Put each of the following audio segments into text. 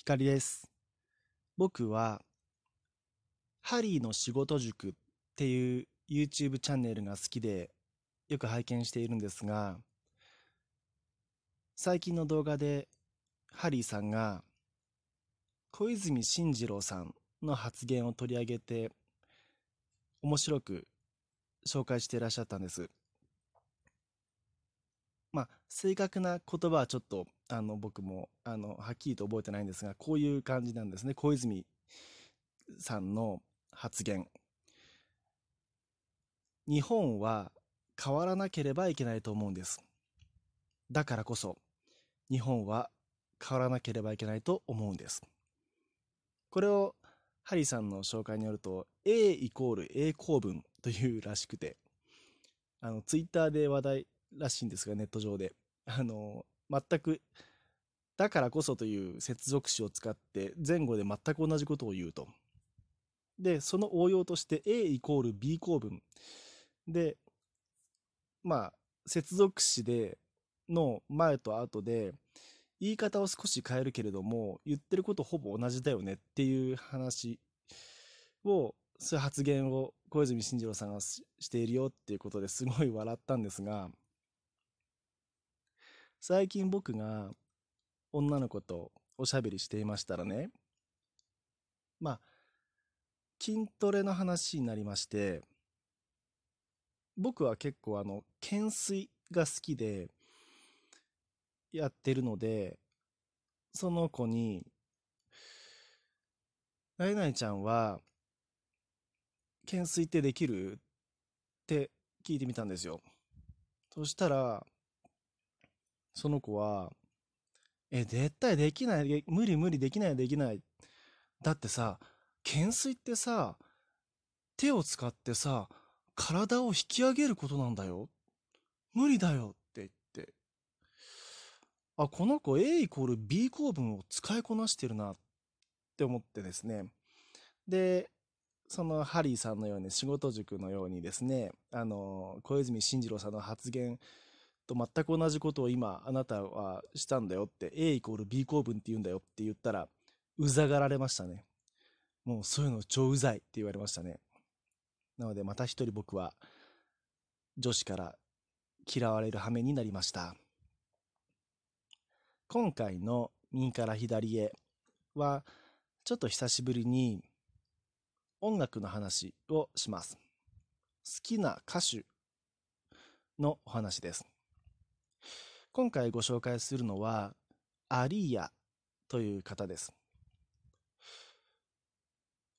光です。僕は、ハリーの仕事塾っていう YouTube チャンネルが好きでよく拝見しているんですが、最近の動画でハリーさんが小泉進次郎さんの発言を取り上げて面白く紹介していらっしゃったんです。まあ、正確な言葉はちょっと、あの、僕も、あの、はっきりと覚えてないんですが、こういう感じなんですね。小泉さんの発言。日本は変わらなければいけないと思うんです。だからこそ、日本は変わらなければいけないと思うんです。これを、ハリーさんの紹介によると、A イコール A 構文というらしくて、あの、ツイッターで話題らしいんですが、ネット上で。あの、全く、だからこそという接続詞を使って前後で全く同じことを言うと。で、その応用として A イコール B 構文。で、まあ、接続詞での前と後で、言い方を少し変えるけれども、言ってることほぼ同じだよねっていう話を、そういう発言を小泉進次郎さんがしているよっていうことですごい笑ったんですが、最近僕が女の子とおしゃべりしていましたらね、まあ、筋トレの話になりまして、僕は結構あの、懸垂が好きで、やってるので、その子に、なえなえちゃんは、懸垂ってできる？って聞いてみたんですよ。そしたら、その子は、え、絶対できない、無理無理できないできない。だってさ、懸垂ってさ、手を使ってさ、体を引き上げることなんだよ。無理だよって言って。あ、この子 A イコール B 構文を使いこなしてるなって思ってですね。で、そのハリーさんのように仕事塾のようにですね、あの、小泉進次郎さんの発言と全く同じことを今あなたはしたんだよって A イコール B 構文って言うんだよって言ったらうざがられましたね。もうそういうの超うざいって言われましたね。なのでまた一人僕は女子から嫌われる羽目になりました。今回の右から左へはちょっと久しぶりに音楽の話をします。好きな歌手のお話です。今回ご紹介するのは、アリーヤという方です。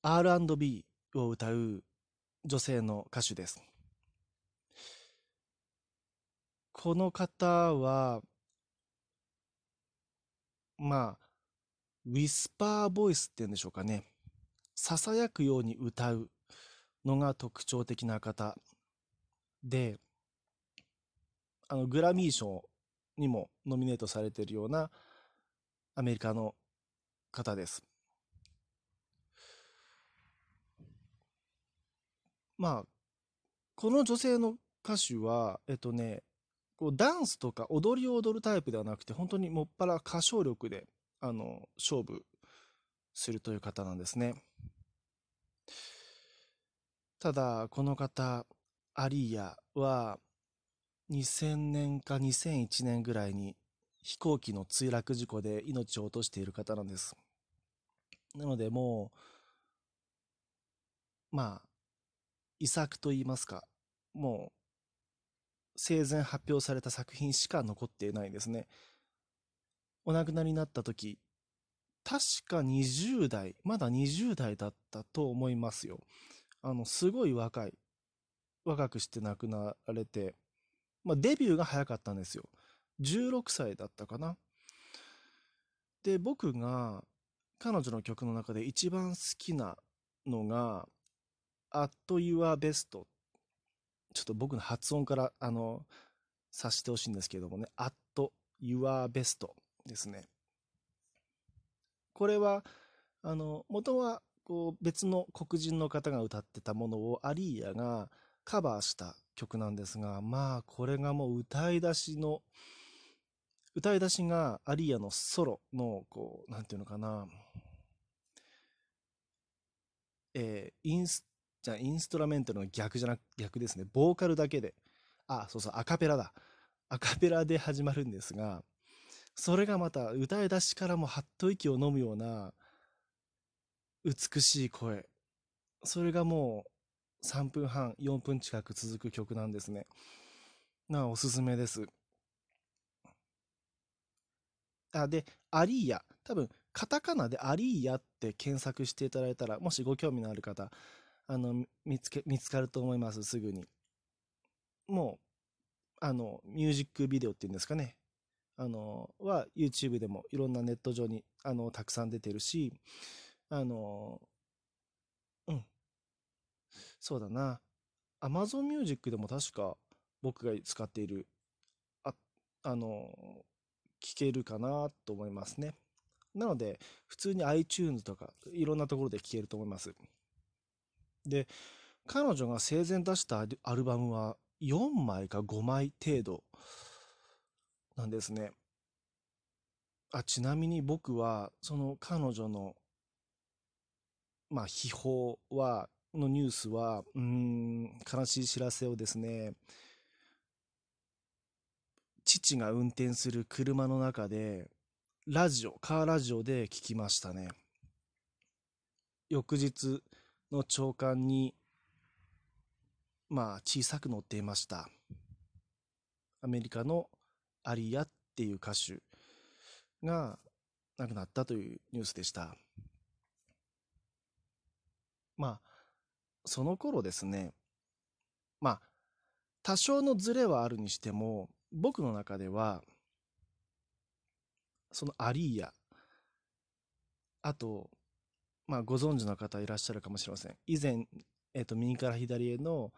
R&B を歌う女性の歌手です。この方は、まあ、ウィスパーボイスって言うんでしょうかね。囁くように歌うのが特徴的な方で、あの、グラミー賞にもノミネートされているようなアメリカの方です。まあ、この女性の歌手は、えっとね、こうダンスとか踊りを踊るタイプではなくて、本当にもっぱら歌唱力で、あの、勝負するという方なんですね。ただ、この方、アリーヤは、2000年か2001年ぐらいに飛行機の墜落事故で命を落としている方なんです。なのでもう、まあ、遺作と言いますか、もう、生前発表された作品しか残っていないですね。お亡くなりになった時、確か20代、まだ20代だったと思いますよ。あの、すごい若い。若くして亡くなられて、まあ、デビューが早かったんですよ。16歳だったかな。で、僕が彼女の曲の中で一番好きなのが、At Your Best。ちょっと僕の発音から、あの、察してほしいんですけどもね、At Your Best ですね。これは、あの、元は、こう、別の黒人の方が歌ってたものをアリーヤがカバーした曲なんですが、まあ、これがもう歌い出しの歌い出しがアリーヤのソロの、こう、なんていうのかな、えー、インス、じゃインストラメンタルの逆じゃなく、逆ですね。ボーカルだけで。あ、そうそう、アカペラだ。アカペラで始まるんですが、それがまた歌い出しからもはっと息を飲むような美しい声。それがもう3分半、4分近く続く曲なんですね。なおすすめです。あ、で、アリーヤ。多分、カタカナでアリーヤって検索していただいたら、もしご興味のある方、あの、見つけ、見つかると思います、すぐに。もう、あの、ミュージックビデオっていうんですかね。あの、は YouTube でもいろんなネット上に、あの、たくさん出てるし、あの、そうだな。Amazon Music でも確か僕が使っている、あ、あの、聞けるかなと思いますね。なので、普通に iTunes とかいろんなところで聴けると思います。で、彼女が生前出したアルバムは4枚か5枚程度なんですね。あ、ちなみに僕は、その彼女の、まあ、秘宝は、のニュースは、うん、悲しい知らせをですね、父が運転する車の中で、ラジオ、カーラジオで聞きましたね。翌日の朝刊に、まあ、小さく載っていました。アメリカのアリアっていう歌手が亡くなったというニュースでした。まあ、その頃ですね、まあ、多少のズレはあるにしても、僕の中では、そのアリーヤ、あと、まあ、ご存知の方いらっしゃるかもしれません。以前、えっ、ー、と、右から左への、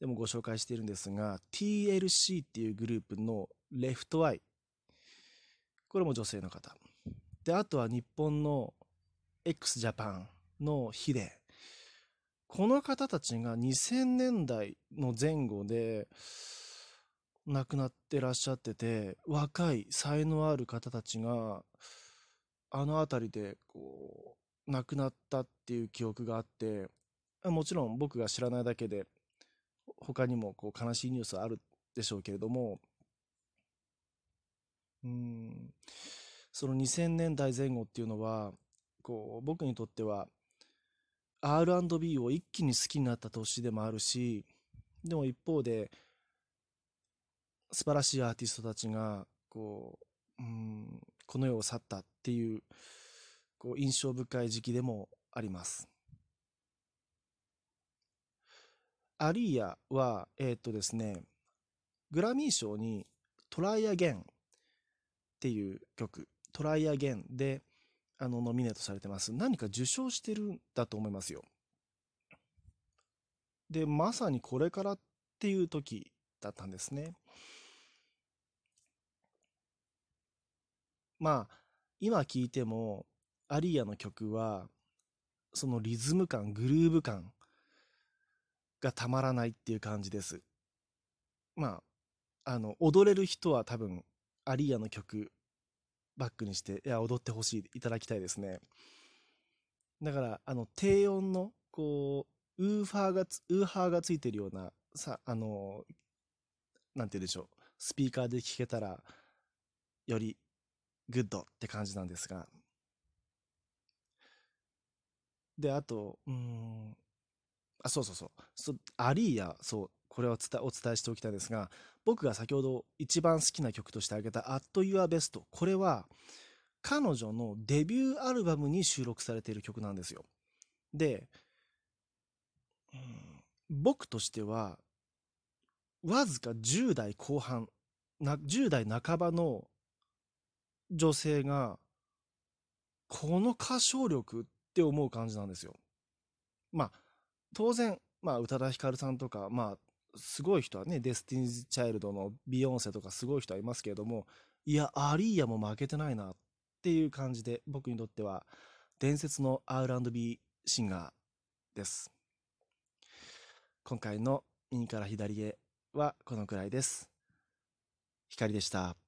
でもご紹介しているんですが、TLC っていうグループのレフトアイ。これも女性の方。で、あとは日本の x ジャパンのヒデ。この方たちが2000年代の前後で亡くなってらっしゃってて、若い才能ある方たちが、あの辺りでこう、亡くなったっていう記憶があって、もちろん僕が知らないだけで、他にもこう悲しいニュースはあるでしょうけれども、うん、その2000年代前後っていうのは、こう、僕にとっては、R&B を一気に好きになった年でもあるし、でも一方で、素晴らしいアーティストたちが、こう、うん、この世を去ったっていう、こう、印象深い時期でもあります。アリーヤは、えー、っとですね、グラミー賞にトライアゲンっていう曲、トライアゲンで、あの、ノミネートされてます。何か受賞してるんだと思いますよ。で、まさにこれからっていう時だったんですね。まあ、今聴いても、アリーヤの曲は、そのリズム感、グルーヴ感がたまらないっていう感じです。まあ、あの、踊れる人は多分アリーヤの曲バックにして、いや、踊ってほしい、いただきたいですね。だから、あの、低音の、こう、ウーファーがつ、ウーハーがついてるような、さ、あの、なんて言うでしょう。スピーカーで聴けたら、より、グッドって感じなんですが。で、あと、うん、あ、そうそうそう。そアリーヤ、そう、これはお伝えしておきたいんですが、僕が先ほど一番好きな曲として挙げた At Your Best。これは彼女のデビューアルバムに収録されている曲なんですよ。で、うん、僕としては、わずか10代後半、な10代半ばの女性が、この歌唱力って思う感じなんですよ。まあ、当然、まあ、宇多田ヒカルさんとか、まあ、すごい人はね、デスティニーズ・チャイルドのビヨンセとかすごい人はいますけれども、いや、アリーヤも負けてないなっていう感じで、僕にとっては伝説の R&B シンガーです。今回の右から左へはこのくらいです。光でした。